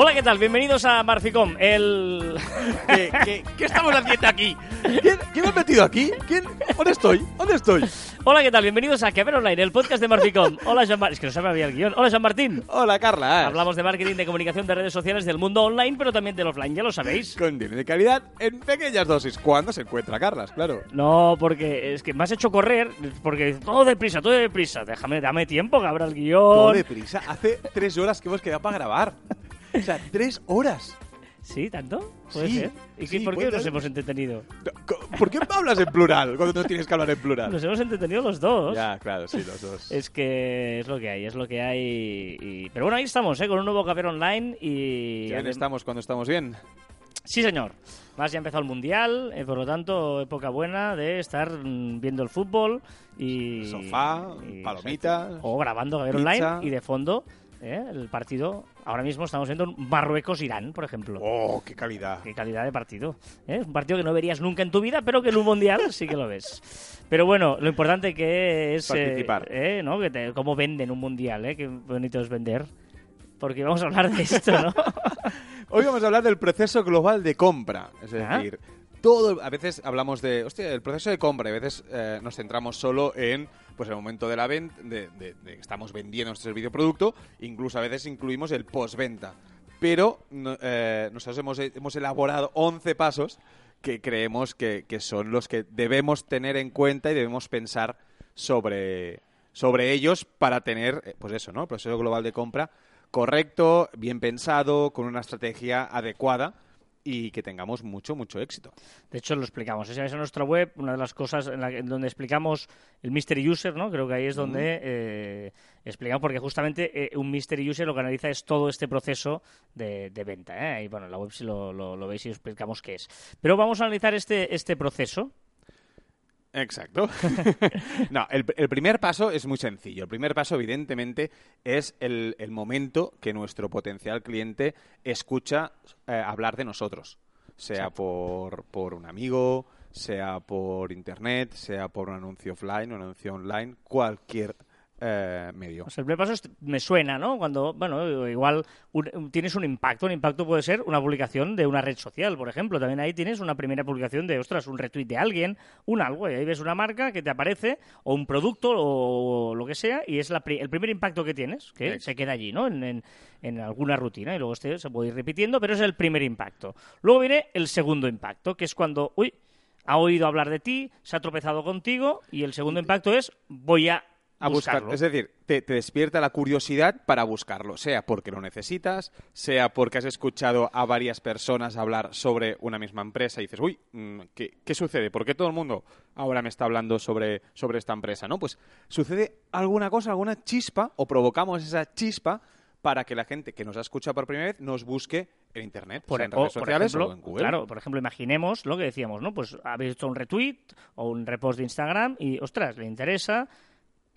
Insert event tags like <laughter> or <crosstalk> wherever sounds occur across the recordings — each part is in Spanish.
Hola, ¿qué tal? Bienvenidos a Marficom, el... <laughs> ¿Qué, qué, qué estamos haciendo aquí? ¿Quién, quién me ha metido aquí? ¿Quién? ¿Dónde estoy? ¿Dónde estoy? Hola, ¿qué tal? Bienvenidos a Que ver Online, el podcast de Marficom. Hola, Jean Martín. Es que no sabía el guion. Hola, Jean Martín. Hola, Carla. Hablamos de marketing, de comunicación, de redes sociales, del mundo online, pero también del offline, ya lo sabéis. Contenido de calidad en pequeñas dosis. ¿Cuándo se encuentra, Carlas? Claro. No, porque es que me has hecho correr, porque todo deprisa, todo deprisa. Déjame, dame tiempo que abra el guion. Todo deprisa. Hace tres horas que hemos quedado para grabar. O sea, tres horas. ¿Sí? ¿Tanto? ¿Puede Sí, ser? ¿Y qué- sí, por qué puede nos ser. hemos entretenido? ¿Por qué hablas en plural cuando no tienes que hablar en plural? Nos hemos entretenido los dos. Ya, claro, sí, los dos. <laughs> Es que es lo que hay, es lo que hay. y- Pero bueno, ahí estamos, ¿eh? Con un nuevo café online y... Ya estamos cuando estamos bien. Sí, señor. Más ya ha empezado el Mundial, eh, por lo tanto, época buena de estar mm, viendo el fútbol y... Sofá, y- palomitas, O grabando Café pizza. Online y de fondo eh, el partido. Ahora mismo estamos viendo un Marruecos-Irán, por ejemplo. ¡Oh, qué calidad! Qué calidad de partido. ¿eh? Un partido que no verías nunca en tu vida, pero que en un mundial sí que lo ves. Pero bueno, lo importante que es... eh, Participar. eh, ¿no? que te- cómo venden un mundial, ¿eh? Qué bonito es vender. Porque vamos a hablar de esto, ¿no? <laughs> Hoy vamos a hablar del proceso global de compra. Es Ah. decir, todo, a veces hablamos de, hostia, el proceso de compra, y a veces eh, nos centramos solo en pues el momento de la venta, estamos vendiendo nuestro servicio producto, incluso a veces incluimos el postventa. Pero eh, nosotros hemos, hemos elaborado 11 pasos que creemos que, que son los que debemos tener en cuenta y debemos pensar sobre, sobre ellos para tener, eh, pues eso, ¿no? El proceso global de compra correcto, bien pensado, con una estrategia adecuada y que tengamos mucho, mucho éxito. De hecho, lo explicamos. Si vais a nuestra web, una de las cosas en, la en donde explicamos el Mystery User, ¿no? Creo que ahí es donde eh, explicamos, porque justamente eh, un Mystery User lo que analiza es todo este proceso de, de venta. ¿eh? Y bueno, en la web si lo, lo- lo veis y os explicamos qué es. Pero vamos a analizar este, este proceso. Exacto. <laughs> no, el, el primer paso es muy sencillo. El primer paso, evidentemente, es el, el momento que nuestro potencial cliente escucha eh, hablar de nosotros. Sea por, por un amigo, sea por internet, sea por un anuncio offline, un anuncio online, cualquier eh, medio. O sea, el primer paso es, me suena, ¿no? Cuando, bueno, igual un- tienes un impacto. Un impacto puede ser una publicación de una red social, por ejemplo. También ahí tienes una primera publicación de, ostras, un retweet de alguien, un algo. Y ahí ves una marca que te aparece, o un producto, o lo que sea, y es la pri- el primer impacto que tienes, que Exacto. se queda allí, ¿no? En, en- en alguna rutina. Y luego este se puede ir repitiendo, pero es el primer impacto. Luego viene el segundo impacto, que es cuando, uy, ha oído hablar de ti, se ha tropezado contigo, y el segundo impacto es, voy a a buscar. buscarlo. Es decir, te, te despierta la curiosidad para buscarlo, sea porque lo necesitas, sea porque has escuchado a varias personas hablar sobre una misma empresa y dices, uy, mm, ¿qué, qué sucede? ¿Por qué todo el mundo ahora me está hablando sobre, sobre esta empresa? ¿No? Pues sucede alguna cosa, alguna chispa, o provocamos esa chispa para que la gente que nos ha escuchado por primera vez nos busque en Internet, Por, sea en o, redes por sociales ejemplo, o en Google. Claro, por ejemplo, imaginemos lo que decíamos, ¿no? Pues habéis hecho un retweet o un repost de Instagram y, ostras, le interesa,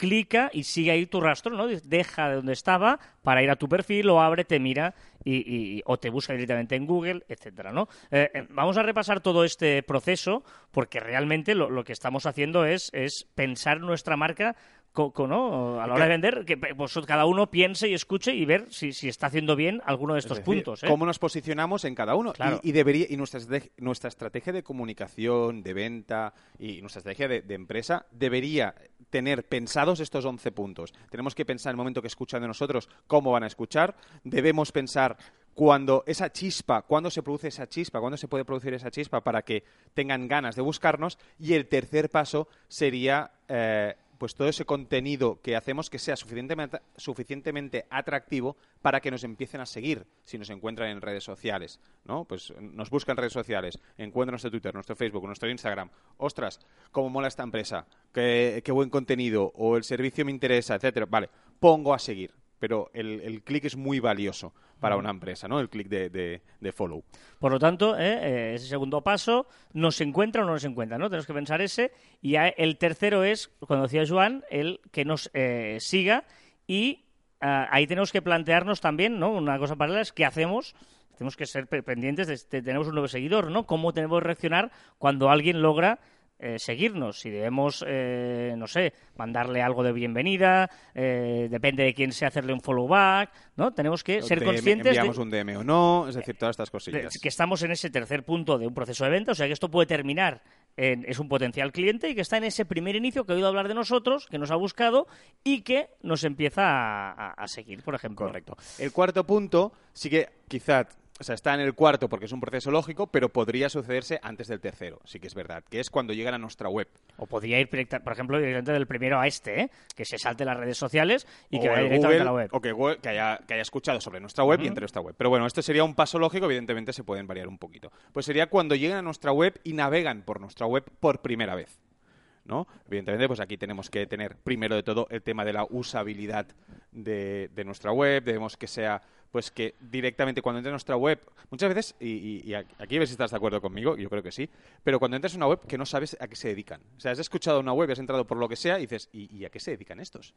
clica y sigue ahí tu rastro, ¿no? Deja de donde estaba para ir a tu perfil, lo abre, te mira y, y- o te busca directamente en Google, etcétera, ¿no? Eh, eh, vamos a repasar todo este proceso porque realmente lo, lo que estamos haciendo es, es pensar nuestra marca ¿no? a la hora de vender, que pues, cada uno piense y escuche y ver si, si está haciendo bien alguno de Es estos decir, puntos. ¿eh? ¿Cómo nos posicionamos en cada uno? Claro. Y, y debería, y nuestra, nuestra estrategia de comunicación, de venta y nuestra estrategia de, de empresa debería tener pensados estos 11 puntos. Tenemos que pensar en el momento que escuchan de nosotros cómo van a escuchar. Debemos pensar cuando esa chispa, cuándo se produce esa chispa, cuándo se puede producir esa chispa para que tengan ganas de buscarnos. Y el tercer paso sería eh, pues todo ese contenido que hacemos que sea suficientemente, atractivo para que nos empiecen a seguir si nos encuentran en redes sociales, ¿no? Pues nos buscan redes sociales, encuentran nuestro Twitter, nuestro Facebook, nuestro Instagram. Ostras, cómo mola esta empresa, qué, qué buen contenido, o el servicio me interesa, etcétera. Vale, pongo a seguir. Pero el, el clic es muy valioso para una empresa, ¿no? El clic de, de- de follow. Por lo tanto, eh, eh, ese segundo paso, ¿nos encuentra o no nos encuentra? ¿no? Tenemos que pensar ese. Y el tercero es, cuando decía Joan, el que nos eh, siga. Y ah, ahí tenemos que plantearnos también, ¿no? Una cosa paralela es qué hacemos. Tenemos que ser pe- pendientes de, de- tenemos un nuevo seguidor, ¿no? ¿Cómo tenemos que reaccionar cuando alguien logra eh, seguirnos, si debemos, eh, no sé, mandarle algo de bienvenida, eh, depende de quién sea hacerle un follow back, ¿no? Tenemos que ser DM, conscientes enviamos de, un DM o no, es decir, todas estas cosillas. que estamos en ese tercer punto de un proceso de venta, o sea que esto puede terminar en, es un potencial cliente y que está en ese primer inicio que ha oído hablar de nosotros, que nos ha buscado y que nos empieza a, a- a seguir, por ejemplo. Correcto. El cuarto punto sí que quizá, o sea, está en el cuarto porque es un proceso lógico, pero podría sucederse antes del tercero, sí que es verdad, que es cuando llegan a nuestra web. O podría ir, directa- por ejemplo, directamente del primero a este, ¿eh? que se salte las redes sociales y que vaya directamente Google, a la web. O que, Google- que haya, que haya escuchado sobre nuestra web y entre nuestra web. Pero bueno, esto sería un paso lógico, evidentemente se pueden variar un poquito. Pues sería cuando llegan a nuestra web y navegan por nuestra web por primera vez. ¿no? Evidentemente, pues aquí tenemos que tener primero de todo el tema de la usabilidad de, de nuestra web, debemos que sea pues que directamente cuando entres a nuestra web, muchas veces, y, y- y aquí a ver si estás de acuerdo conmigo, yo creo que sí, pero cuando entras a una web que no sabes a qué se dedican. O sea, has escuchado una web, has entrado por lo que sea y dices, ¿y, y a qué se dedican estos?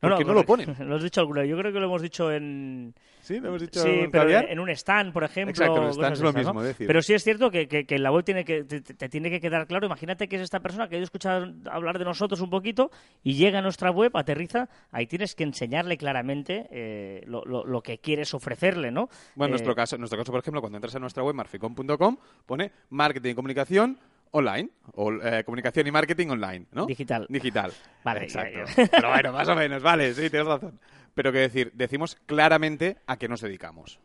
¿Por qué no lo ponen? <laughs> Lo has dicho alguna vez. Yo creo que lo hemos dicho en. ¿Sí? ¿Lo hemos dicho Sí, en pero caviar? en un stand, por ejemplo. Exacto, en stand es lo ¿no? mismo, decir. Pero sí es cierto que, que- la web tiene que, te, te tiene que quedar claro. Imagínate que es esta persona que ha escuchado hablar de nosotros un poquito y llega a nuestra web, aterriza. Ahí tienes que enseñarle claramente eh, lo, lo- lo que quieres ofrecerle, ¿no? Bueno, en Eh, nuestro caso, en nuestro caso, por ejemplo, cuando entras a nuestra web marficom.com, pone marketing y comunicación online, o eh, comunicación y marketing online, ¿no? Digital. Digital. <laughs> Vale, exacto. ya, Pero bueno, más o menos, vale, sí, tienes razón. Pero que decir, decimos claramente a qué nos dedicamos.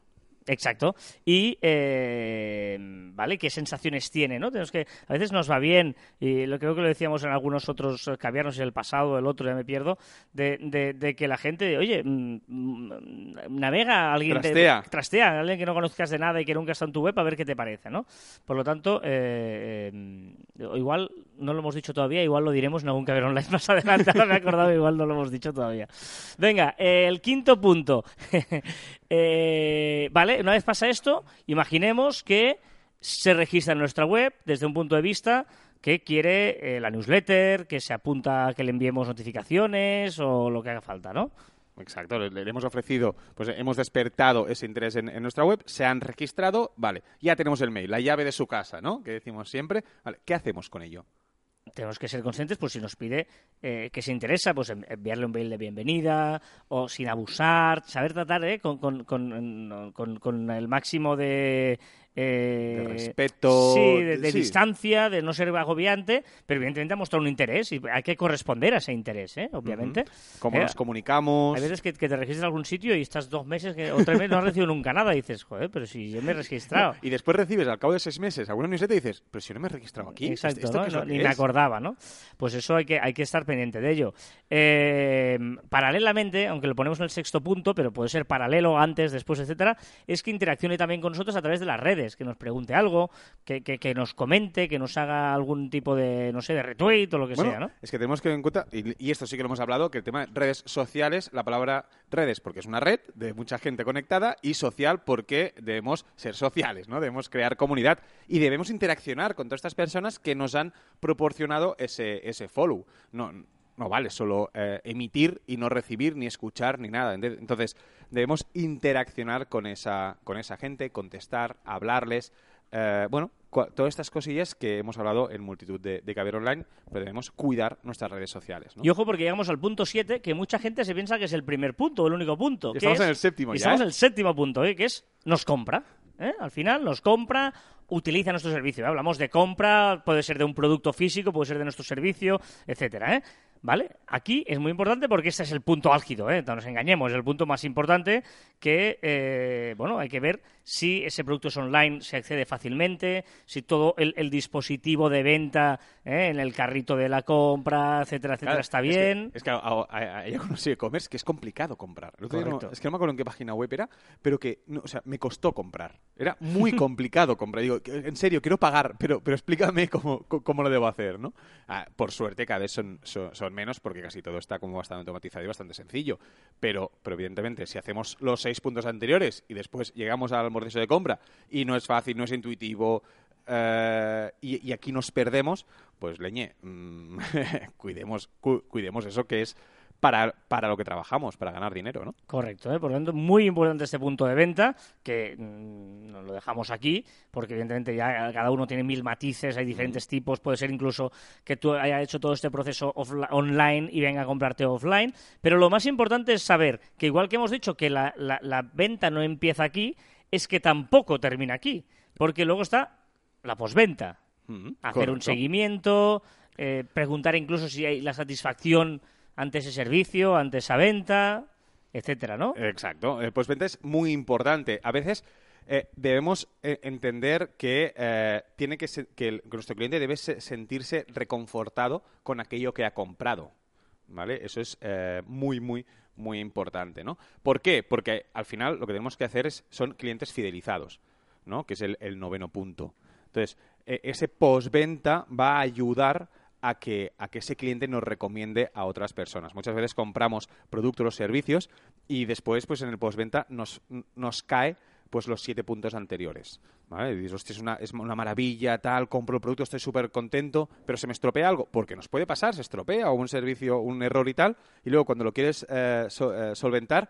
Exacto. Y, eh, ¿vale? ¿Qué sensaciones tiene, no? Tenemos que, a veces nos va bien, y lo creo que lo decíamos en algunos otros eh, caviarnos, el pasado, el otro, ya me pierdo, de, de- de que la gente, oye, mm, mm, navega a alguien... te- Trastea. trastea a alguien que no conozcas de nada y que nunca está en tu web a ver qué te parece, ¿no? Por lo tanto, eh, eh, igual no lo hemos dicho todavía, igual lo diremos en algún caviar online más adelante, me he acordado, igual no lo hemos dicho todavía. Venga, el quinto punto. <laughs> Eh, vale, una vez pasa esto, imaginemos que se registra en nuestra web desde un punto de vista que quiere eh, la newsletter, que se apunta a que le enviemos notificaciones o lo que haga falta, ¿no? Exacto, le, hemos ofrecido, pues hemos despertado ese interés en, nuestra web, se han registrado, vale, ya tenemos el mail, la llave de su casa, ¿no? Que decimos siempre, ¿qué hacemos con ello? Tenemos que ser conscientes, pues si nos pide eh, que se interesa, pues en- enviarle un mail de bienvenida o sin abusar, saber tratar eh, con, con, con- con el máximo de... eh, De respeto, Sí, de, de sí. distancia, de no ser agobiante, pero evidentemente ha mostrado un interés y hay que corresponder a ese interés, ¿eh? obviamente. ¿Cómo Eh, nos comunicamos? Hay veces que, que te registras en algún sitio y estás dos meses que, o tres meses no has recibido nunca nada y dices, joder, pero si yo me he registrado. Y después recibes al cabo de seis meses alguna newsletter y dices, pero si no me he registrado aquí. Exacto, ¿esto ¿no? No, ni es?". me acordaba, ¿no? Pues eso hay que, hay que estar pendiente de ello. Eh, paralelamente, aunque lo ponemos en el sexto punto, pero puede ser paralelo, antes, después, etcétera, es que interaccione también con nosotros a través de las redes, que nos pregunte algo, que, que, que nos comente, que nos haga algún tipo de, no sé, de retweet o lo que Bueno, sea, ¿no? es que tenemos que tener en cuenta, y, y esto sí que lo hemos hablado, que el tema de redes sociales, la palabra redes porque es una red de mucha gente conectada y social porque debemos ser sociales, ¿no? Debemos crear comunidad y debemos interaccionar con todas estas personas que nos han proporcionado ese, ese follow. No, no vale solo eh, emitir y no recibir ni escuchar ni nada. Entonces, debemos interaccionar con esa, con esa gente, contestar, hablarles. eh, bueno, todas estas cosillas que hemos hablado en multitud de, de Caber Online, pero debemos cuidar nuestras redes sociales. ¿no? Y ojo porque llegamos al punto 7, que mucha gente se piensa que es el primer punto el único punto. Y que estamos es- en el séptimo y ya, Estamos ¿eh? en el séptimo punto, ¿eh? que es nos compra. ¿eh? Al final nos compra, utiliza nuestro servicio. Hablamos de compra, puede ser de un producto físico, puede ser de nuestro servicio, etcétera. ¿eh? ¿Vale? Aquí es muy importante porque este es el punto álgido, ¿eh? no nos engañemos, es el punto más importante que, eh, bueno, hay que ver si ese producto es online, se accede fácilmente, si todo el, el dispositivo de venta ¿eh? en el carrito de la compra, etcétera, etcétera, Claro, está es que- bien. Es que, a- a- hay algunos e-commerce que es complicado comprar. El otro día no- Correcto. es que no me acuerdo en qué página web era, pero que, no, o sea, me costó comprar. Era muy <laughs> complicado comprar. Digo, que- en serio, quiero pagar, pero, pero explícame cómo, cómo- cómo lo debo hacer, ¿no? Ah, por suerte, cada vez son, son, son menos porque casi todo está como bastante automatizado y bastante sencillo. Pero, pero evidentemente, si hacemos los seis puntos anteriores y después llegamos al proceso de compra y no es fácil, no es intuitivo, eh, y, aquí nos perdemos, pues leñe, mm, <laughs> cuidemos, cu- cuidemos eso que es para, para lo que trabajamos, para ganar dinero, ¿no? Correcto, ¿eh? por lo tanto, muy importante este punto de venta, que mm, nos lo dejamos aquí, porque evidentemente ya cada uno tiene mil matices, hay diferentes tipos, puede ser incluso que tú hayas hecho todo este proceso online y venga a comprarte offline, pero lo más importante es saber que igual que hemos dicho que la, la- la venta no empieza aquí, es que tampoco termina aquí, porque luego está la posventa, Mm, hacer un seguimiento, eh, preguntar incluso si hay la satisfacción ante ese servicio, ante esa venta, etcétera, ¿no? Exacto. El postventa es muy importante. A veces eh, debemos eh, entender que, eh, tiene que, se- que, nuestro cliente debe se- sentirse reconfortado con aquello que ha comprado. ¿Vale? Eso es eh, muy, muy, muy importante, ¿no? ¿Por qué? Porque al final lo que tenemos que hacer es, son clientes fidelizados, ¿no? Que es el, el noveno punto. Entonces, eh, ese postventa va a ayudar a que, a que ese cliente nos recomiende a otras personas. Muchas veces compramos productos o servicios y después, pues en el postventa nos, nos cae pues los siete puntos anteriores. ¿vale? Y dices, "Hostia, es una, es una maravilla, tal, compro el producto, estoy súper contento, pero se me estropea algo, porque nos puede pasar, se estropea o un servicio, un error y tal, y luego cuando lo quieres eh, so- eh, solventar,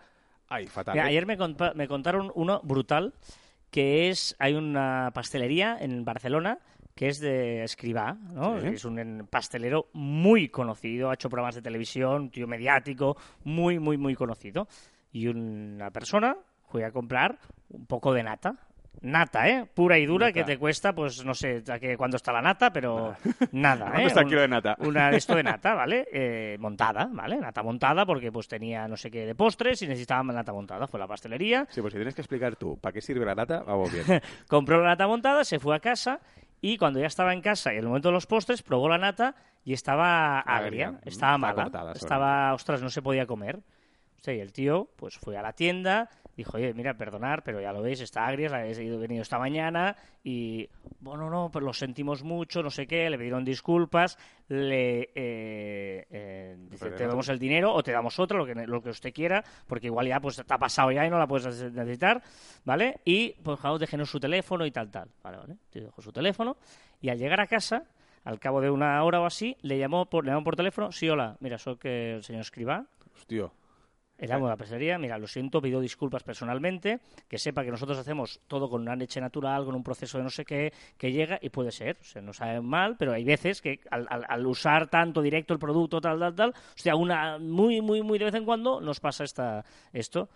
ay, fatal. Mira, ¿eh? ayer me, me contaron uno brutal, que es, hay una pastelería en Barcelona que es de Escribá, ¿no? Sí. Es un pastelero muy conocido, ha hecho programas de televisión, tío mediático, muy, muy, muy conocido. Y una persona fue a comprar un poco de nata. Nata, ¿eh? Pura y dura, Nata. que te cuesta, pues no sé cuándo está la nata, pero nada, <laughs> ¿Cuánto ¿eh? está el kilo de nata? <laughs> Una de esto de nata, <laughs> ¿vale? Eh, montada, ¿vale? Nata montada porque pues tenía no sé qué de postres y necesitaba nata montada. Fue a la pastelería, Sí, pues si tienes que explicar tú para qué sirve la nata, vamos bien. compró la nata montada, se fue a casa y cuando ya estaba en casa y en el momento de los postres probó la nata y estaba agria, Agria, mm, estaba mala, estaba, ostras, no se podía comer. Y el tío pues fue a la tienda, dijo, oye, mira, perdonar, pero ya lo veis, está agria, la he ido- venido esta mañana y, bueno, no, pero lo sentimos mucho, no sé qué, le pidieron disculpas, le eh, eh, dice, te damos el dinero o te damos otra, lo que, lo que usted quiera, porque igual ya pues te ha pasado ya y no la puedes necesitar, ¿vale? Y pues favor déjenos su teléfono y tal, tal, vale, vale, te dejó su teléfono y al llegar a casa, al cabo de una hora o así, le llamó por, le llamó por teléfono, sí, hola, mira, soy que el señor Escribá, Hostia. El amo de la pastelería, mira, lo siento, pido disculpas personalmente, que sepa que nosotros hacemos todo con una leche natural, con un proceso de no sé qué, que llega y puede ser, o sea, no sabe mal, pero hay veces que al, al- al usar tanto directo el producto, tal, tal, tal, hostia, una muy, muy, muy de vez en cuando nos pasa esta, esto.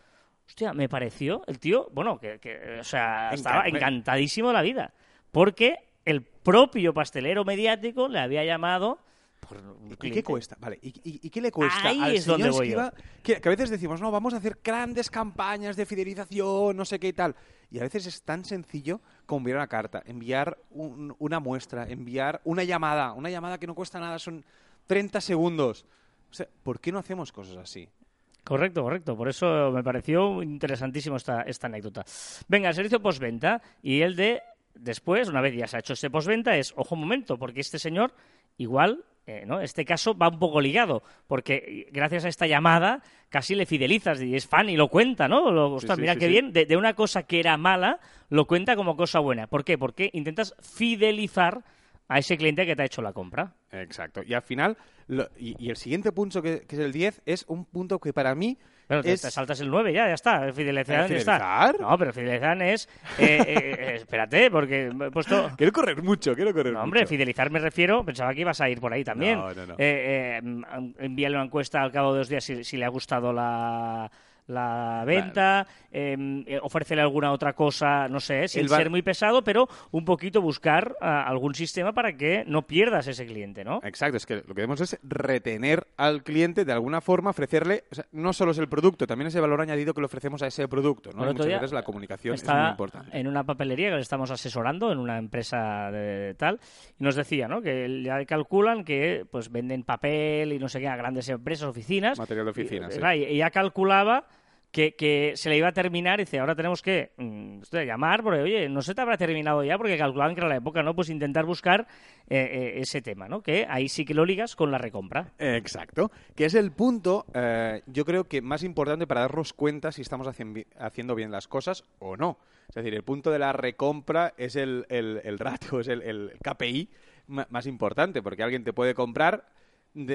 Hostia, me pareció el tío, bueno, que, que, o sea, estaba Encan- encantadísimo de la vida, porque el propio pastelero mediático le había llamado por un ¿Y qué cliente. cuesta? Vale, ¿y, y- y qué le cuesta Ahí al es donde voy yo. Que, que a veces decimos, no, vamos a hacer grandes campañas de fidelización, no sé qué y tal. Y a veces es tan sencillo como enviar una carta, enviar un- una muestra, enviar una llamada. Una llamada que no cuesta nada, son 30 segundos. O sea, ¿por qué no hacemos cosas así? Correcto, correcto. Por eso me pareció interesantísimo esta, esta anécdota. Venga, el servicio postventa y el de después, una vez ya se ha hecho este postventa, es, ojo un momento, porque este señor igual, eh, ¿no? Este caso va un poco ligado, porque gracias a esta llamada casi le fidelizas y es fan y lo cuenta, ¿no? Lo, ostras, sí, mira sí, qué bien, de, de una cosa que era mala, lo cuenta como cosa buena. ¿Por qué? Porque intentas fidelizar a ese cliente que te ha hecho la compra. Exacto. Y al final, lo- y, y el siguiente punto, que, que es el 10, es un punto que para mí Bueno, te, es... te saltas el 9 ya, ya está. Fidelizar, ¿Eh, ya está. No, pero fidelizar es... eh, eh, eh, espérate, porque he puesto... <laughs> Quiero correr mucho, quiero correr No, hombre, mucho. fidelizar me refiero, pensaba que ibas a ir por ahí también. No, no, no. Eh, mm, envíale una encuesta al cabo de dos días si, si le ha gustado la, la venta, eh, eh, ofrécele alguna otra cosa, no sé, sin bar- ser muy pesado, pero un poquito buscar ah, algún sistema para que no pierdas ese cliente, ¿no? Exacto, es que lo que debemos es retener al cliente de alguna forma, ofrecerle, o sea, no solo es el producto, también es el valor añadido que le ofrecemos a ese producto, ¿no? Muchas veces la comunicación es muy importante. en una papelería que le estamos asesorando en una empresa de tal y nos decía ¿no? que ya calculan que pues venden papel y no sé qué a grandes empresas oficinas Material de oficina, y, y ella calculaba que, se le iba a terminar y dice ahora tenemos que mm, llamar porque oye no se te habrá terminado ya porque calculaban que era la época no pues intentar buscar eh, eh, ese tema no que ahí sí que lo ligas con la recompra. Exacto, que es el punto, eh, yo creo que más importante para darnos cuenta si estamos haciendo bien las cosas o no. Es decir, el punto de la recompra es el, el, ratio, es el, KPI más importante, porque alguien te puede comprar.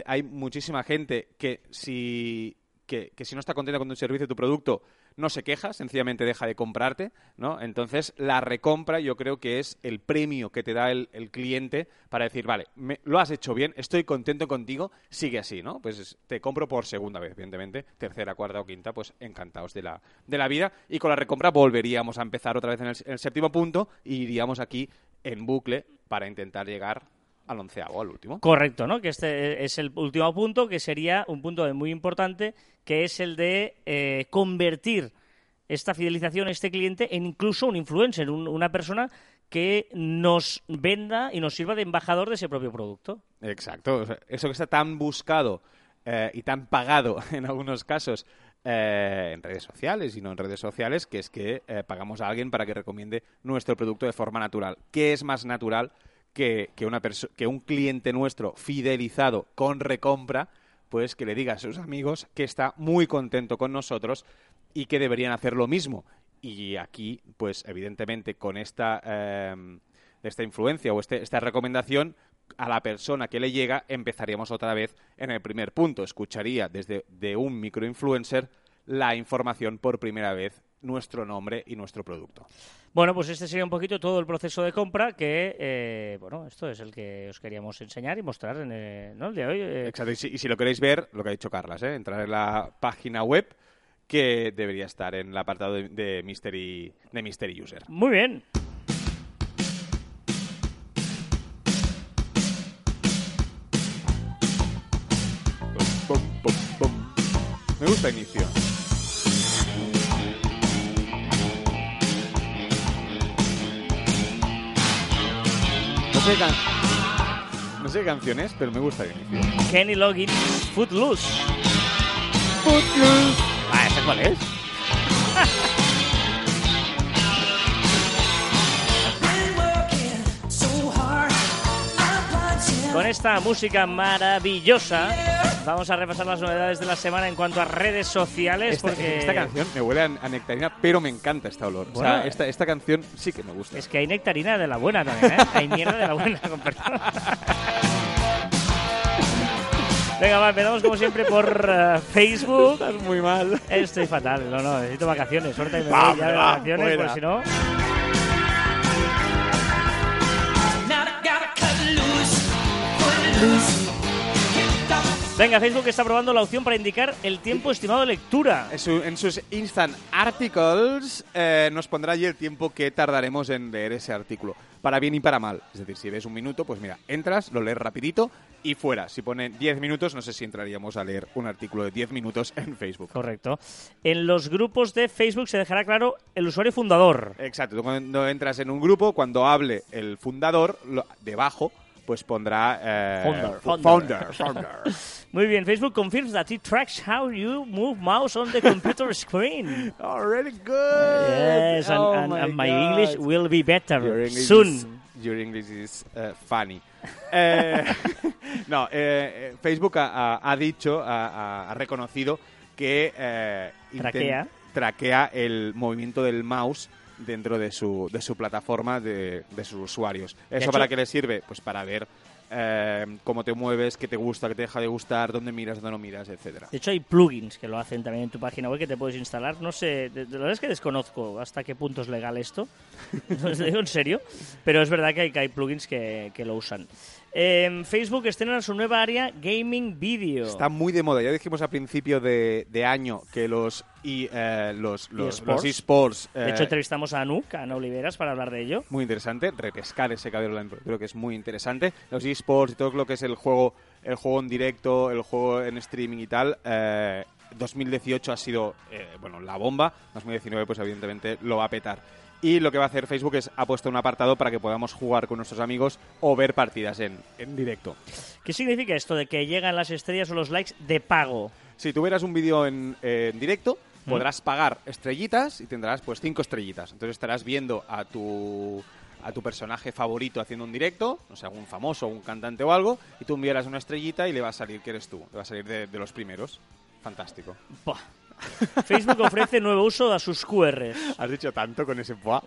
Hay muchísima gente que si, que, si no está contenta con tu servicio, tu producto, no se queja, sencillamente deja de comprarte, ¿no? Entonces, la recompra yo creo que es el premio que te da el, cliente para decir, vale, me- lo has hecho bien, estoy contento contigo, sigue así, ¿no? Pues es- te compro por segunda vez, evidentemente, tercera, cuarta o quinta, pues encantados de la, de la vida. Y con la recompra volveríamos a empezar otra vez en el, séptimo punto y iríamos aquí en bucle para intentar llegar al onceavo, al último. Correcto, ¿no? Que este es el último punto, que sería un punto muy importante, que es el de eh, convertir esta fidelización, este cliente, en incluso un influencer, un- una persona que nos venda y nos sirva de embajador de ese propio producto. Exacto. O sea, eso que está tan buscado eh, y tan pagado <laughs> en algunos casos eh, en redes sociales y no en redes sociales, que es que eh, pagamos a alguien para que recomiende nuestro producto de forma natural. ¿Qué es más natural que, que, una que un cliente nuestro fidelizado con recompra, pues que le diga a sus amigos que está muy contento con nosotros y que deberían hacer lo mismo? Y aquí, pues evidentemente, con esta, eh, esta influencia o este- esta recomendación, a la persona que le llega, empezaríamos otra vez en el primer punto. Escucharía desde de un microinfluencer la información por primera vez, nuestro nombre y nuestro producto. Bueno, pues este sería un poquito todo el proceso de compra que, eh, bueno, esto es el que os queríamos enseñar y mostrar en eh, ¿no? el día de hoy. eh, Exacto. Y si, y si lo queréis ver, lo que ha dicho Carlas, ¿eh? entrar en la página web que debería estar en el apartado de, de Mystery, de Mystery User. Muy bien. Me gusta el inicio. Sé, qué can- no sé qué canción es, pero me gusta inicio. Kenny Loggins, Footloose. Ah, ¿esa cuál es? <laughs> Con esta música maravillosa vamos a repasar las novedades de la semana en cuanto a redes sociales Esta, porque esta canción me huele a, a nectarina, pero me encanta este olor. o sea, esta, esta canción sí que me gusta. es que hay nectarina de la buena también, ¿eh? Hay mierda de la buena, con perdón. Venga, va, empezamos como siempre por eh, Facebook. Estás muy mal. Estoy fatal, no, no, necesito vacaciones. Suerte y me Va, voy ya de va, vacaciones, fuera. porque si no. Venga, Facebook está probando la opción para indicar el tiempo estimado de lectura. En, su- en sus Instant Articles eh, nos pondrá allí el tiempo que tardaremos en leer ese artículo, para bien y para mal. Es decir, si ves un minuto, pues mira, entras, lo lees rapidito y fuera. Si pone 10 minutos, no sé si entraríamos a leer un artículo de 10 minutos en Facebook. Correcto. En los grupos de Facebook se dejará claro el usuario fundador. Exacto, tú cuando entras en un grupo, cuando hable el fundador, lo- debajo, pues pondrá... eh, Founder. <laughs> Muy bien, Facebook confirms that it tracks how you move mouse on the computer <laughs> screen. really good. Yes, and, Oh and- and my God. English will be better soon. is- your English is uh, funny. Eh, <laughs> no, eh, Facebook ha, ha- dicho, ha, ha- reconocido que Traquea. traquea el movimiento del mouse dentro de su, de su plataforma de, de sus usuarios. ¿Eso para qué le sirve? Pues para ver eh, cómo te mueves, qué te gusta, qué te deja de gustar, dónde miras, dónde no miras, etcétera. De hecho, hay plugins que lo hacen también en tu página web que te puedes instalar. No sé, de, de la verdad es que desconozco hasta qué punto es legal esto. <laughs> No lo digo en serio. Pero es verdad que hay, que hay plugins que, que lo usan. En Facebook estrena su nueva área Gaming Video. Está muy de moda. Ya dijimos a principio de, de año que los y eh, los los eSports. los esports De hecho, eh, entrevistamos a Anuk, a Ana Oliveras, para hablar de ello. muy interesante repescar ese cabello blanco creo que es muy interesante los esports y todo lo que es el juego el juego en directo el juego en streaming y tal eh, 2018 ha sido eh, bueno la bomba 2019 pues evidentemente lo va a petar y lo que va a hacer Facebook es ha puesto un apartado para que podamos jugar con nuestros amigos o ver partidas en, en directo ¿Qué significa esto de que llegan las estrellas o los likes de pago? si tú verás un vídeo en, eh, en directo, podrás pagar estrellitas y tendrás pues cinco estrellitas. Entonces estarás viendo a tu a tu personaje favorito haciendo un directo, no sé, algún famoso, un cantante o algo, y tú enviarás una estrellita y le va a salir que eres tú, le va a salir de, de los primeros. Fantástico. Buah, <laughs> Facebook ofrece nuevo uso a sus QRs. Has dicho tanto con ese poa.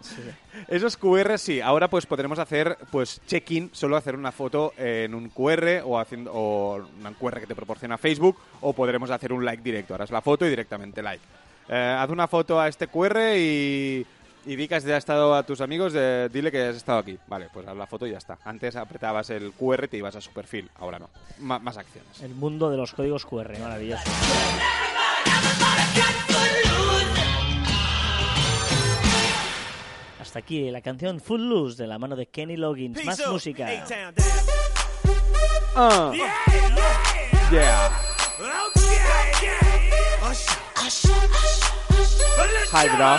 Esos QR sí, ahora pues podremos hacer pues check-in, solo hacer una foto en un QR o haciendo o un QR que te proporciona Facebook o podremos hacer un like directo. Harás la foto y directamente like. Eh, haz una foto a este QR y, y di que has estado a tus amigos, eh, dile que has estado aquí. Vale, pues haz la foto y ya está. Antes apretabas el QR y te ibas a su perfil, ahora no. Más acciones. El mundo de los códigos QR, maravilloso. Hasta aquí la canción Full Loose de la mano de Kenny Loggins. Más música. Ah. Yeah. Hi, bro.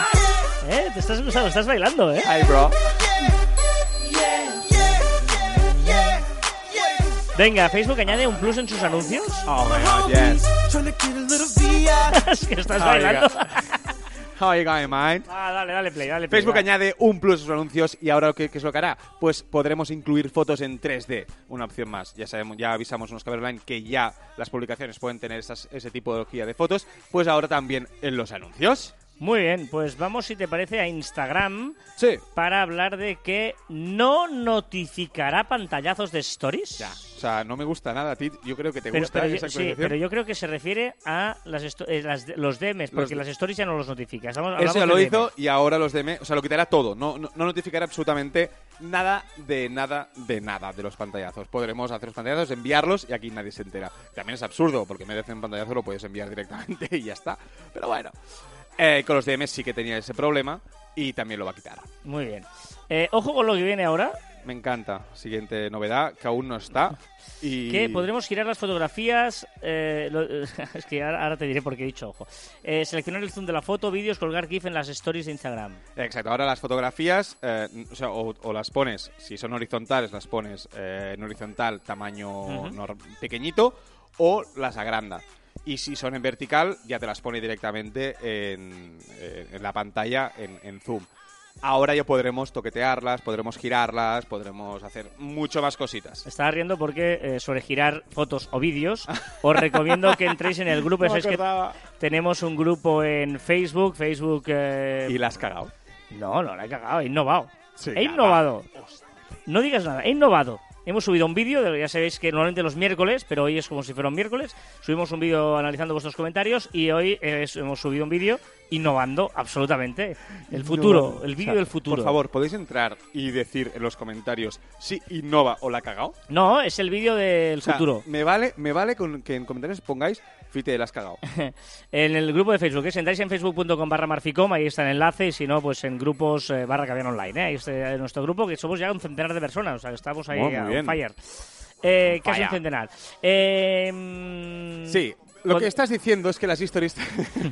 ¿Eh? Te estás, estás bailando, ¿eh? Hi, bro. Venga, Facebook añade un plus en sus anuncios. Oh my god, yes. Es que estás <laughs> bailando. <laughs> You going, mine? ah, dale, dale play, dale play. Facebook va. añade un plus a sus anuncios y ahora ¿qué, qué es lo que hará? Pues podremos incluir fotos en 3D, una opción más. Ya sabemos, ya avisamos Caber Online que ya las publicaciones pueden tener esas- ese tipología de fotos, pues ahora también en los anuncios. Muy bien, pues vamos, si te parece, a Instagram Sí. para hablar de que no notificará pantallazos de stories. Ya. O sea, no me gusta nada a ti. Yo creo que te Pero, gusta pero yo, esa sí, actualización. pero yo creo que se refiere a las eh, las- los DMs, porque Los- las stories ya no los notifica. Estamos, Eso ya lo hizo y ahora los DM, o sea, lo quitará todo. No, no, no notificará absolutamente nada de nada de nada de los pantallazos. Podremos hacer los pantallazos, enviarlos y aquí nadie se entera. También es absurdo porque en vez de hacer un pantallazo lo puedes enviar directamente <laughs> y ya está. Pero bueno, Eh, con los DM sí que tenía ese problema y también lo va a quitar. Muy bien. Eh, ojo con lo que viene ahora, Me encanta. Siguiente novedad que aún no está. <laughs> Y... que podremos girar las fotografías. eh, lo- <laughs> es que ahora, ahora te diré por qué he dicho ojo. Eh, seleccionar el zoom de la foto, vídeos, colgar GIF en las stories de Instagram. Exacto, ahora las fotografías, eh, o, sea, o, o las pones, si son horizontales, las pones eh, en horizontal, tamaño Ujú. nor- pequeñito, o las agranda. Y si son en vertical, ya te las pone directamente en, eh, en la pantalla en, en zoom. Ahora ya podremos toquetearlas, podremos girarlas, podremos hacer mucho más cositas. Estaba riendo porque eh, sobre girar fotos o vídeos os recomiendo que entréis en el grupo. <laughs> No es que tenemos un grupo en Facebook. Facebook. eh, Y la has cagado. No, no, la he cagado. He innovado. Sí, he innovado. No digas nada, he innovado. Hemos subido un vídeo, de- ya sabéis que normalmente los miércoles, pero hoy es como si fuera un miércoles. Subimos un vídeo analizando vuestros comentarios y hoy hemos subido un vídeo innovando absolutamente. El futuro, el vídeo O sea, del futuro. Por favor, ¿podéis entrar y decir en los comentarios si innova o la ha cagado? No, es el vídeo del O sea, futuro. Me vale, me vale con que en comentarios pongáis Fite, la has cagado. <laughs> En el grupo de Facebook, es entráis en facebook.com barra marficom, ahí está el enlace, y si no, pues en grupos eh, barra Caviar online, ¿eh? ahí está eh, nuestro grupo, que somos ya un centenar de personas, o sea, que estamos ahí Oh, bien. fire. Eh, casi un centenar. Eh, mm, Sí, lo con- que estás diciendo es que las stories...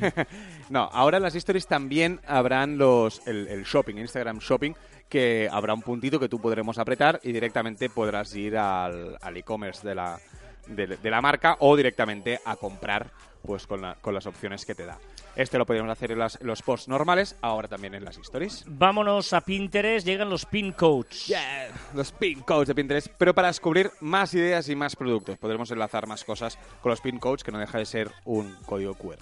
<laughs> no, ahora en las stories también habrán los el, el shopping, Instagram Shopping, que habrá un puntito que tú podremos apretar y directamente podrás ir al, al e-commerce de la, de, de la marca o directamente a comprar pues con, la- con las opciones que te da. Este lo podríamos hacer en, las- en los posts normales, ahora también en las stories. Vámonos a Pinterest, llegan los pin codes. Yeah, los pin codes de Pinterest, pero para descubrir más ideas y más productos. Podremos enlazar más cosas con los pin codes, que no deja de ser un código QR.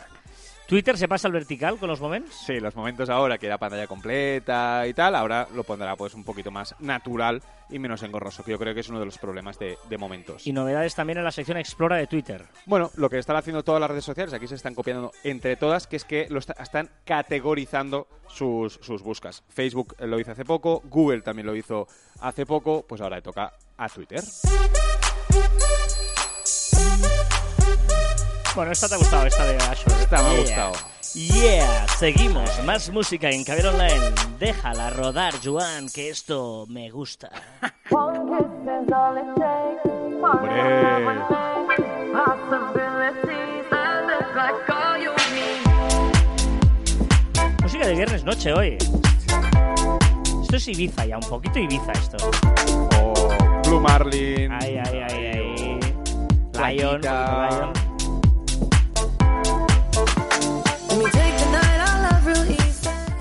Twitter se pasa al vertical con los moments. Sí, los momentos ahora que era pantalla completa y tal, ahora lo pondrá pues un poquito más natural y menos engorroso, que yo creo que es uno de los problemas de, de momentos. Y novedades también en la sección Explora de Twitter. Bueno, lo que están haciendo todas las redes sociales, aquí se están copiando entre todas, que es que lo está- están categorizando sus, sus buscas. Facebook lo hizo hace poco, Google también lo hizo hace poco, pues ahora le toca a Twitter. Bueno, esta te ha gustado, esta de Ashore. Esta me ha Yeah. gustado. Yeah, seguimos. Más música en Caber Online. Déjala rodar, Joan, que esto me gusta. Música de viernes noche hoy. Esto es Ibiza ya, un poquito Ibiza esto. O Blue Marlin. Ay, ay, ay, ay. Lion, Lion.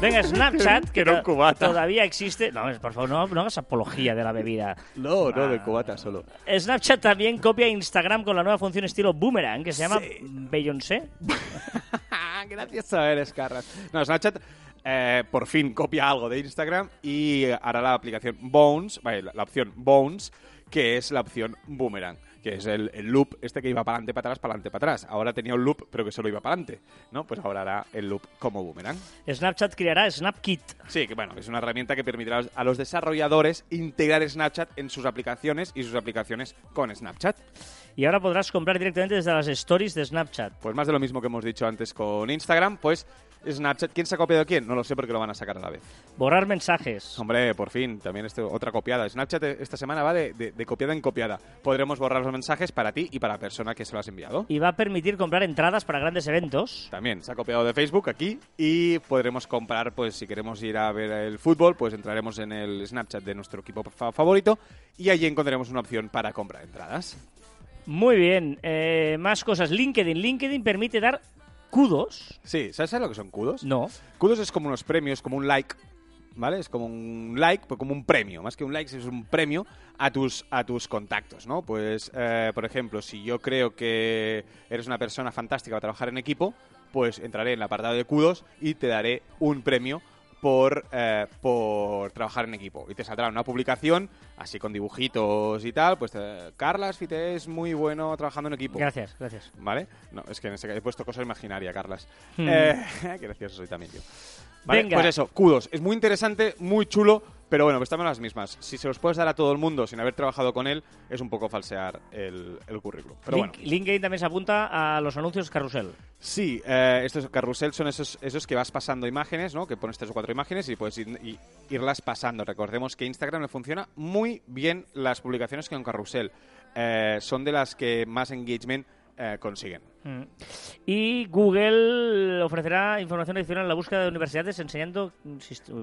Venga, <laughs> Snapchat, que Que era un to- cubata. todavía existe. No, por favor, no, no hagas apología de la bebida. No, no, de cubata solo. Snapchat también copia Instagram con la nueva función estilo Boomerang que se llama Beyoncé. <laughs> Gracias a ver, Carras. No, Snapchat eh, por fin copia algo de Instagram y hará la aplicación Bones, vale, la, la opción Bones, que es la opción Boomerang, que es el, el loop este que iba para adelante, para atrás, para adelante, para atrás. Ahora tenía un loop, pero que solo iba para adelante, ¿no? Pues ahora hará el loop como Boomerang. Snapchat creará SnapKit. Sí, que bueno, es una herramienta que permitirá a los- a los desarrolladores integrar Snapchat en sus aplicaciones y sus aplicaciones con Snapchat. Y ahora podrás comprar directamente desde las stories de Snapchat. Pues más de lo mismo que hemos dicho antes con Instagram, pues Snapchat, ¿quién se ha copiado a quién? No lo sé porque lo van a sacar a la vez. Borrar mensajes. Hombre, por fin, también esto, otra copiada. Snapchat eh, esta semana va de, de- de copiada en copiada. Podremos borrar los mensajes para ti y para la persona que se lo has enviado. Y va a permitir comprar entradas para grandes eventos. También se ha copiado de Facebook aquí y podremos comprar, pues si queremos ir a ver el fútbol, pues entraremos en el Snapchat de nuestro equipo fa- favorito y allí encontraremos una opción para comprar entradas. Muy bien. eh, más cosas. LinkedIn. LinkedIn permite dar kudos. Sí, ¿sabes lo que son kudos? No. Kudos es como unos premios, como un like, ¿vale? Es como un like, pues como un premio. Más que un like, es un premio a tus, a tus contactos, ¿no? Pues, eh, por ejemplo, si yo creo que eres una persona fantástica para trabajar en equipo, pues entraré en el apartado de kudos y te daré un premio por, eh, por trabajar en equipo. Y te saldrá una publicación, así con dibujitos y tal, pues eh, Carlas Fite es muy bueno trabajando en equipo. Gracias, gracias. ¿Vale? No, es que en ese caso he puesto cosa imaginaria, Carlas. Hmm. Eh, <laughs> qué gracioso soy también yo. Vale, Venga. Pues eso, kudos. Es muy interesante, muy chulo, pero bueno, pues estamos las mismas. Si se los puedes dar a todo el mundo sin haber trabajado con él, es un poco falsear el, el currículum. Pero Link- bueno. LinkedIn también se apunta a los anuncios carrusel. Sí, eh, estos carrusel son esos, esos que vas pasando imágenes, ¿no? Que pones tres o cuatro imágenes y puedes ir- y- irlas pasando. Recordemos que Instagram le funciona muy bien las publicaciones con carrusel. Eh, son de las que más engagement eh, consiguen. Mm. Y Google ofrecerá información adicional en la búsqueda de universidades enseñando...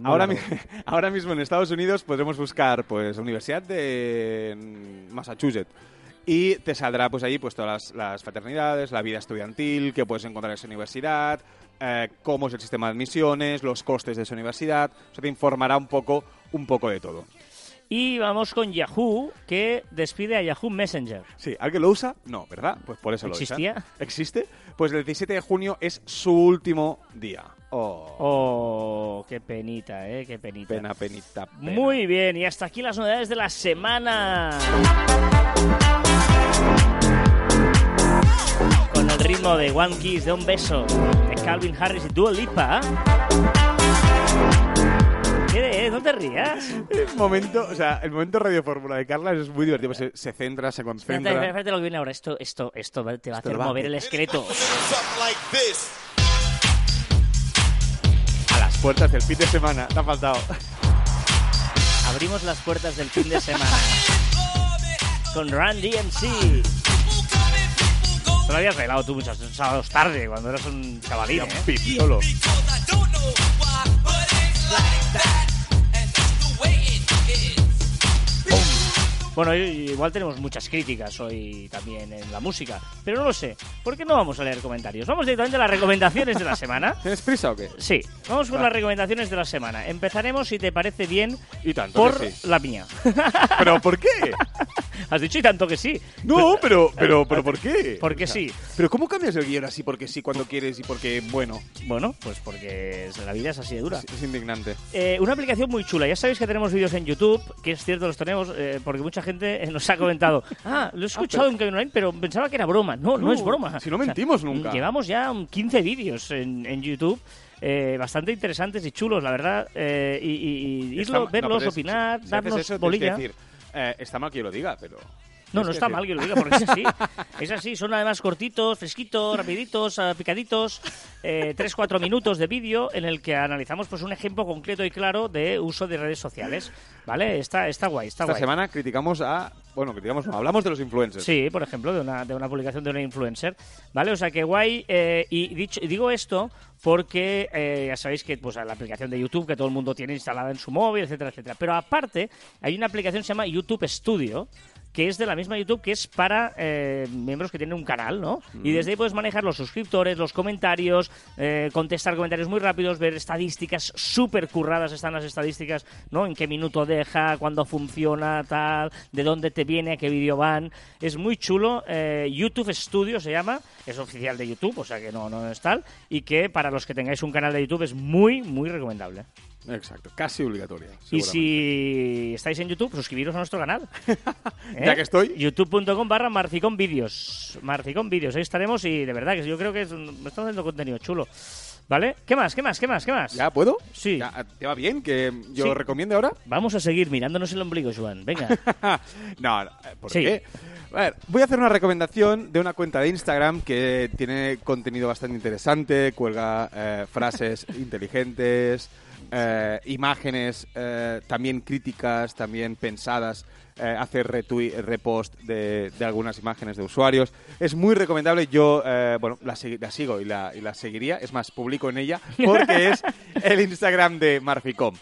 Ahora, mi- <laughs> ahora mismo en Estados Unidos podremos buscar pues Universidad de Massachusetts y te saldrá pues allí pues todas las, las fraternidades, la vida estudiantil que puedes encontrar en esa universidad, eh, cómo es el sistema de admisiones, los costes de esa universidad, o sea, te informará un poco, un poco de todo. Y vamos con Yahoo, que despide a Yahoo Messenger. Sí, ¿alguien lo usa? No, ¿verdad? Pues por eso lo usa. ¿Existía? ¿Existe? Pues el 17 de junio es su último día. Oh, Oh, qué penita, eh, qué penita. pena, penita, pena. Muy bien, y hasta aquí las novedades de la semana. Con el ritmo de One Kiss, de un beso, de Calvin Harris y Dua Lipa. Eh? No te rías. El momento, o sea, el momento Radio Fórmula de Carla es muy divertido. pues Se, se centra, se Espérate, concentra. espérate lo que viene ahora. Esto, esto, esto te va a hacer va mover el esqueleto. Like. A las puertas del fin de semana. Te ha faltado. Abrimos las puertas del fin de semana. Con Randy MC. Te lo habías regalado tú muchos sábados tarde, cuando eras un chavalín, ¿eh? Pipiolo. Bueno, igual tenemos muchas críticas hoy también en la música, pero no lo sé. ¿Por qué no vamos a leer comentarios? Vamos directamente a las recomendaciones de la semana. <laughs> ¿Tienes prisa o qué? Sí, vamos con Va. las recomendaciones de la semana. Empezaremos, si te parece bien, Y tanto por que sí. la mía. <laughs> ¿Pero por qué? <laughs> Has dicho y tanto que sí. No, pero, pero, pero ¿por qué? Porque O sea, sí. ¿Pero cómo cambias el guion así porque sí cuando quieres y porque, bueno, Bueno, pues porque la vida es así de dura. es, es indignante? Eh, una aplicación muy chula. Ya sabéis que tenemos vídeos en YouTube, que es cierto, los tenemos, eh, porque mucha gente eh, nos ha comentado. <laughs> Ah, lo he escuchado en Kevin Online, pero pensaba que era broma. No, no, No, es broma. si no mentimos nunca. Llevamos ya um, 15 vídeos en, en YouTube. eh, bastante interesantes y chulos, la verdad. eh, y, y- y irlo- verlos, pero opinar, si haces darnos eso, tienes bolilla. que decir, eh, está mal que yo lo diga, pero... No, no está mal que lo diga, porque es así. <laughs> Es así, son además cortitos, fresquitos, rapiditos, ah, picaditos, eh, 3-4 minutos de vídeo en el que analizamos pues un ejemplo concreto y claro de uso de redes sociales. ¿Vale? Está, está guay, está Esta guay. semana criticamos a... Bueno, criticamos, no, hablamos de los influencers. Sí, por ejemplo, de una, de una publicación de una influencer. ¿Vale? O sea que guay. eh, y dicho, digo esto porque eh, ya sabéis que pues, la aplicación de YouTube que todo el mundo tiene instalada en su móvil, etcétera, etcétera. Pero aparte, hay una aplicación que se llama YouTube Studio que es de la misma YouTube, que es para eh, miembros que tienen un canal, ¿no? Y desde ahí puedes manejar los suscriptores, los comentarios, eh, contestar comentarios muy rápidos, ver estadísticas súper curradas, están las estadísticas, ¿no? En qué minuto deja, cuándo funciona, tal, de dónde te viene, a qué vídeo van. Es muy chulo. eh, YouTube Studio se llama, es oficial de YouTube, o sea que no, no es tal, y que para los que tengáis un canal de YouTube es muy, muy recomendable. Exacto, casi obligatoria. Y si estáis en YouTube, suscribiros a nuestro canal. <laughs> ¿Eh? Ya que estoy. youtube.com barra Marficón Vídeos. Marficón Vídeos, ahí estaremos y de verdad que yo creo que es un- están haciendo contenido chulo. ¿Vale? ¿Qué más? ¿Qué más? ¿Qué más? ¿Qué más? ¿Ya puedo? Sí. ¿Ya, ¿Te va bien que yo Sí. recomiende ahora? Vamos a seguir mirándonos el ombligo, Joan. Venga. <laughs> no, no, eh, ¿por Sí. qué? A ver, voy a hacer una recomendación de una cuenta de Instagram que tiene contenido bastante interesante, cuelga eh, frases <laughs> inteligentes, eh, imágenes eh, también críticas, también pensadas, eh, hace retweet, repost de, de algunas imágenes de usuarios. Es muy recomendable, yo eh, bueno, la, la sigo y la, y la seguiría, es más, publico en ella porque <laughs> es el Instagram de Marficom.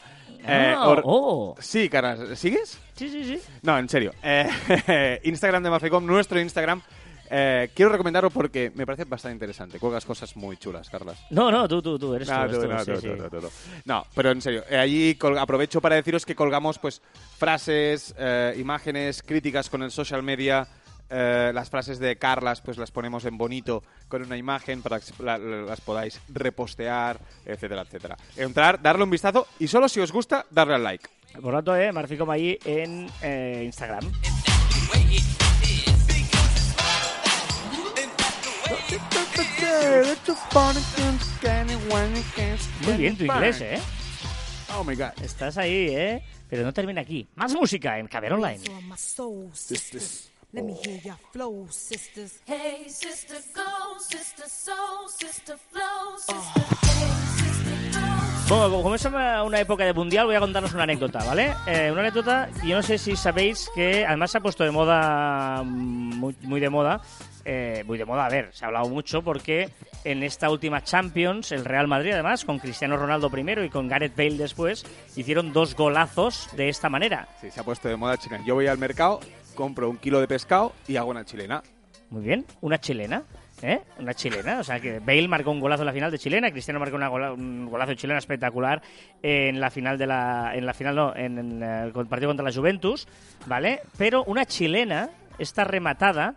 Eh, Ah, or- oh. Sí, caras, ¿sigues? Sí, sí, sí. No, en serio. Eh, <laughs> Instagram de Marficom, nuestro Instagram. Eh, quiero recomendarlo porque me parece bastante interesante. Cuelgas cosas muy chulas, Carlas. No, no, tú, tú, tú, eres No, tú, tú, no, sí, tú, sí. tú, tú, tú. No, pero en serio, eh, allí aprovecho para deciros que colgamos pues frases, eh, imágenes, críticas con el social media. eh, las frases de Carlas pues las ponemos en bonito con una imagen para que la- las podáis repostear, etcétera, etcétera. Entrar, darle un vistazo y solo si os gusta, darle al like. Por lo tanto, eh, Marficom ahí en Instagram. Muy bien tu inglés, ¿eh? Oh my god. Estás ahí, ¿eh? Pero no termina aquí. Más música en Caber Online. Let me hear your flow, sisters. Hey, sister, go, sister, soul, sister, flow, sister, hey, sister, go. Bueno, como- es una, época de mundial, voy a contaros una anécdota, ¿vale? Eh, una anécdota, yo no sé si sabéis que además se ha puesto de moda, mm, muy, muy de moda, eh, muy de moda, a ver, se ha hablado mucho porque en esta última Champions, el Real Madrid además, con Cristiano Ronaldo primero y con Gareth Bale después, hicieron dos golazos de esta manera. Sí, se ha puesto de moda chilena. Yo voy al mercado, compro un kilo de pescado y hago una chilena. Muy bien, una chilena. ¿Eh? Una chilena, o sea que Bale marcó un golazo en la final de chilena, Cristiano marcó una gola- un golazo de chilena espectacular en la final de la, en la final no, en, en el partido contra la Juventus, ¿vale? Pero una chilena, esta rematada,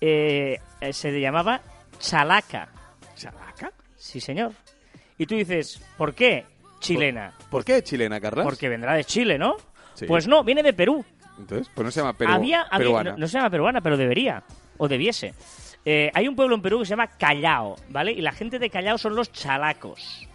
eh, se llamaba chalaca, ¿Chalaca? sí señor. Y tú dices, ¿por qué chilena? ¿Por qué chilena, Carlas? Porque vendrá de Chile, ¿no? Sí. Pues no, viene de Perú. Entonces, pues no se llama Perú, Había, había- peruana. no, no se llama peruana, pero debería, o debiese. Eh, hay un pueblo en Perú que se llama Callao, ¿vale? Y la gente de Callao son los chalacos,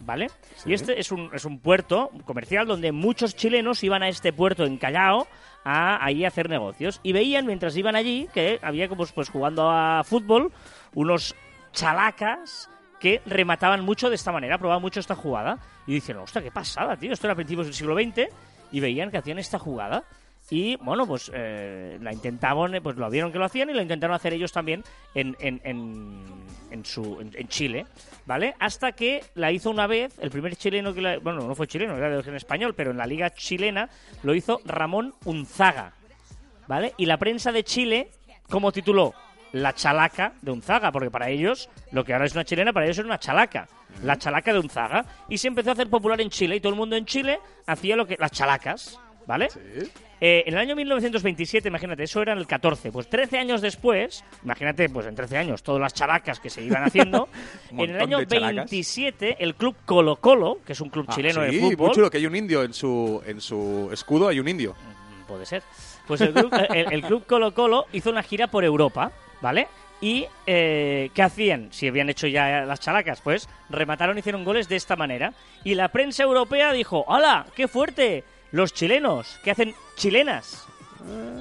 ¿vale? Sí. Y este es un, es un puerto comercial donde muchos chilenos iban a este puerto en Callao a ahí hacer negocios. Y veían mientras iban allí que había como pues jugando a fútbol unos chalacas que remataban mucho de esta manera, probaban mucho esta jugada. Y dicen, hostia, qué pasada, tío, esto era a principios del siglo XX. Y veían que hacían esta jugada. Y bueno, pues eh, la intentaban, eh, pues lo vieron que lo hacían y lo intentaron hacer ellos también en, en, en, en su, en, Chile, ¿vale? Hasta que la hizo una vez, el primer chileno que la, bueno, no fue chileno, era de origen español, pero en la liga chilena lo hizo Ramón Unzaga, ¿vale? Y la prensa de Chile, como tituló? La chalaca de Unzaga, porque para ellos, lo que ahora es una chilena, para ellos es una chalaca. La chalaca de Unzaga. Y se empezó a hacer popular en Chile y todo el mundo en Chile hacía lo que las chalacas, ¿vale? Eh, en el año 1927, imagínate, eso era en el 14. Pues 13 años después, imagínate, pues en 13 años, todas las chalacas que se iban haciendo. <laughs> En el año de chalacas. 27, el club Colo Colo, que es un club Ah, chileno sí, de fútbol. muy chulo, que hay un indio en su, en su escudo, hay un indio. Mm, Puede ser. Pues el club, el, el club Colo Colo hizo una gira por Europa, ¿vale? Y eh, ¿qué hacían? Si habían hecho ya las chalacas, pues remataron y hicieron goles de esta manera. Y la prensa europea dijo, ¡Hala! ¡Qué fuerte! Los chilenos, que hacen chilenas.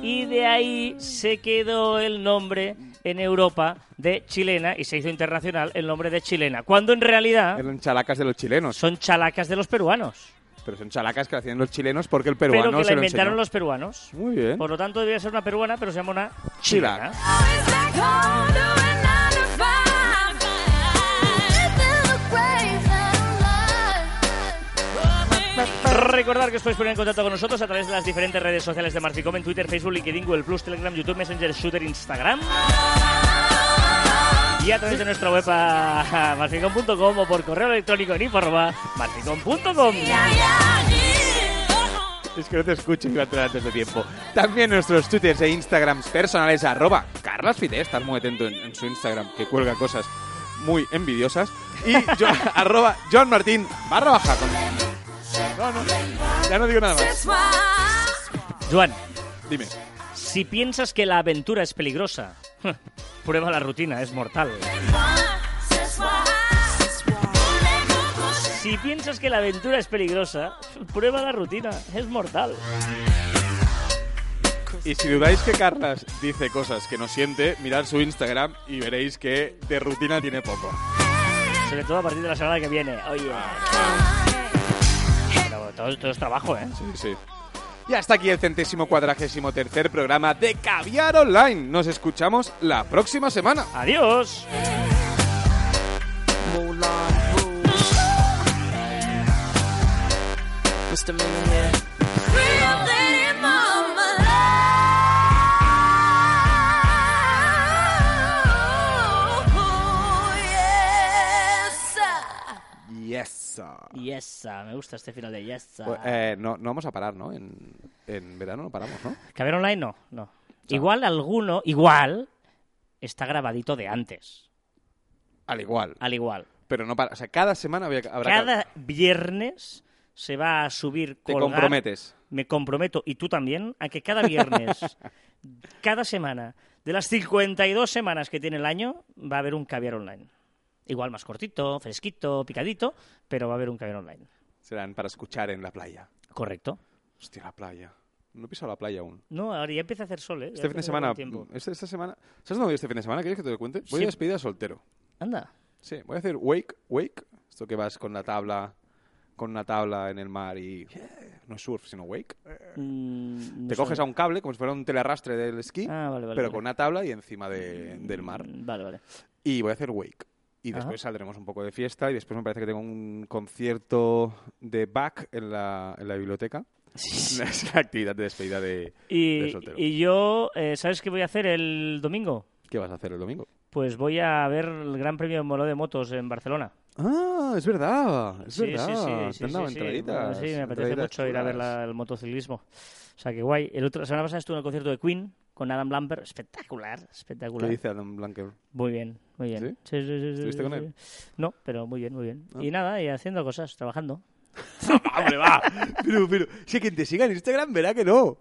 Y de ahí se quedó el nombre en Europa de chilena y se hizo internacional el nombre de chilena. Cuando en realidad Eran chalacas de los chilenos. son chalacas de los peruanos. Pero son chalacas que hacían los chilenos porque el peruano pero que se la lo inventaron enseñó. los peruanos. Muy bien. Por lo tanto, debía ser una peruana, pero se llama una chilena. Always recordar que os podéis poner en contacto con nosotros a través de las diferentes redes sociales de Marficom en Twitter, Facebook, LinkedIn, Google Plus, Telegram, YouTube, Messenger, Shooter, Instagram. Y a través de nuestra web a marficom.com o por correo electrónico en info@marficom.com. Es que no te escucho y iba a entrar antes de tiempo. También nuestros twitters e instagrams personales, arroba carlasfide, estás muy atento en, en su Instagram, que cuelga cosas muy envidiosas. Y <laughs> yo, arroba John Martín, barra baja. con- No, no, ya no digo nada más. Joan, Dime. si piensas que la aventura es peligrosa, prueba la rutina, es mortal. Si piensas que la aventura es peligrosa, prueba la rutina, es mortal. Y si dudáis que Carlas dice cosas que no siente, mirad su Instagram y veréis que de rutina tiene poco. Sobre todo a partir de la semana que viene. Oye. Todo, todo es trabajo, ¿eh? Sí, sí. Y hasta aquí el centésimo cuadragésimo tercer programa de Caviar Online. Nos escuchamos la próxima semana. Adiós. Mr. Yes. Yesa, me gusta este final de Yesa. Pues, eh, no, no vamos a parar, ¿no? En, en verano no paramos, ¿no? Caber online no, no. Igual alguno, igual, está grabadito de antes. Al igual. Al igual. Pero no para. O sea, cada semana habrá. Cada viernes se va a subir Te comprometes. Me comprometo, y tú también, a que cada viernes, <laughs> cada semana, de las 52 semanas que tiene el año, va a haber un caviar online. Igual más cortito, fresquito, picadito, pero va a haber un caviar online. Serán para escuchar en la playa. Correcto. Hostia, la playa. No he pisado la playa aún. No, ahora ya empieza a hacer sol, ¿eh? Ya Este fin de semana. Este, esta semana. ¿Sabes dónde voy este fin de semana? ¿Quieres que te lo cuente? Voy Sí. a despedida soltero. Anda. Sí, voy a hacer wake, wake. Esto que vas con la tabla, con una tabla en el mar y no es surf, sino wake. Mm, no Te sé. coges a un cable como si fuera un telerrastre del esquí, Ah, vale, vale, pero vale. con una tabla y encima de- del mar. Mm, Vale, vale. Y voy a hacer wake. Y Ajá. después saldremos un poco de fiesta y después me parece que tengo un concierto de back en la, en la biblioteca. <laughs> Es la actividad de despedida de, de Y, soltero. y yo, eh, ¿sabes qué voy a hacer el domingo? ¿Qué vas a hacer el domingo? Pues voy a ver el Gran Premio de Molo de Motos en Barcelona. Ah, es verdad, es Sí, verdad. sí, sí, sí, sí, sí. Bueno, sí, me apetece mucho ir a ver la- el motociclismo. O sea, que guay. El otro, la semana pasada estuve en el concierto de Queen con Adam Lambert. Espectacular, ¿Qué espectacular. dice Adam Blanker? Muy bien, muy bien. ¿Sí? Sí, sí, sí, ¿Estuviste sí, con él? No, pero muy bien, muy bien. Ah. Y nada, y haciendo cosas, trabajando. <laughs> ¡Hombre, va! Pero, pero, si quien te siga en Instagram verá que no.